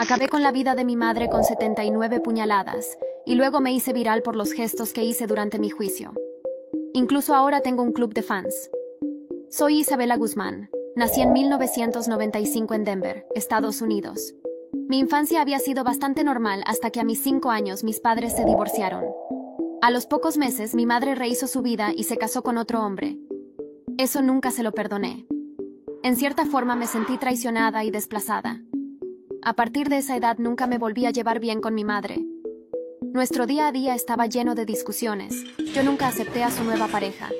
Acabé con la vida de mi madre con 79 puñaladas, y luego me hice viral por los gestos que hice durante mi juicio. Incluso ahora tengo un club de fans. Soy Isabela Guzmán. Nací en 1995 en Denver, Estados Unidos. Mi infancia había sido bastante normal hasta que a mis cinco años mis padres se divorciaron. A los pocos meses mi madre rehizo su vida y se casó con otro hombre. Eso nunca se lo perdoné. En cierta forma me sentí traicionada y desplazada. A partir de esa edad nunca me volví a llevar bien con mi madre. Nuestro día a día estaba lleno de discusiones. Yo nunca acepté a su nueva pareja.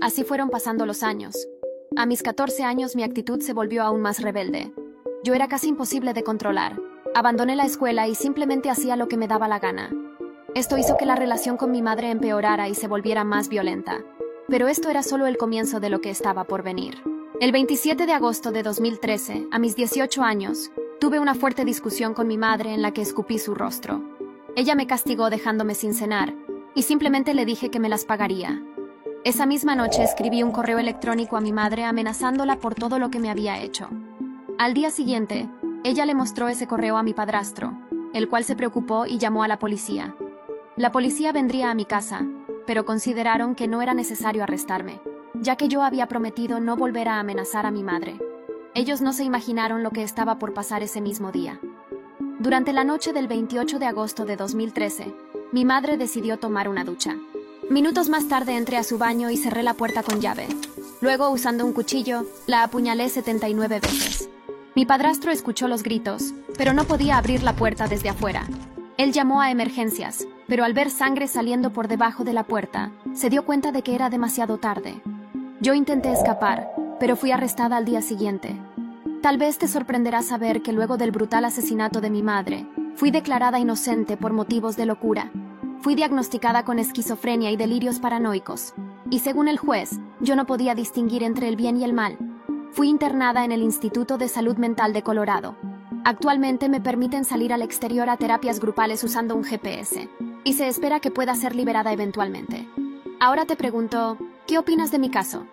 Así fueron pasando los años. A mis 14 años mi actitud se volvió aún más rebelde. Yo era casi imposible de controlar. Abandoné la escuela y simplemente hacía lo que me daba la gana. Esto hizo que la relación con mi madre empeorara y se volviera más violenta. Pero esto era solo el comienzo de lo que estaba por venir. El 27 de agosto de 2013, a mis 18 años, Tuve una fuerte discusión con mi madre en la que escupí su rostro. Ella me castigó dejándome sin cenar, y simplemente le dije que me las pagaría. Esa misma noche escribí un correo electrónico a mi madre amenazándola por todo lo que me había hecho. Al día siguiente, ella le mostró ese correo a mi padrastro, el cual se preocupó y llamó a la policía. La policía vendría a mi casa, pero consideraron que no era necesario arrestarme, ya que yo había prometido no volver a amenazar a mi madre. Ellos no se imaginaron lo que estaba por pasar ese mismo día. Durante la noche del 28 de agosto de 2013, mi madre decidió tomar una ducha. Minutos más tarde entré a su baño y cerré la puerta con llave. Luego, usando un cuchillo, la apuñalé 79 veces. Mi padrastro escuchó los gritos, pero no podía abrir la puerta desde afuera. Él llamó a emergencias, pero al ver sangre saliendo por debajo de la puerta, se dio cuenta de que era demasiado tarde. Yo intenté escapar, pero fui arrestada al día siguiente. Tal vez te sorprenderá saber que luego del brutal asesinato de mi madre, fui declarada inocente por motivos de locura. Fui diagnosticada con esquizofrenia y delirios paranoicos, y según el juez, yo no podía distinguir entre el bien y el mal. Fui internada en el Instituto de Salud Mental de Colorado. Actualmente me permiten salir al exterior a terapias grupales usando un GPS, y se espera que pueda ser liberada eventualmente. Ahora te pregunto, ¿qué opinas de mi caso?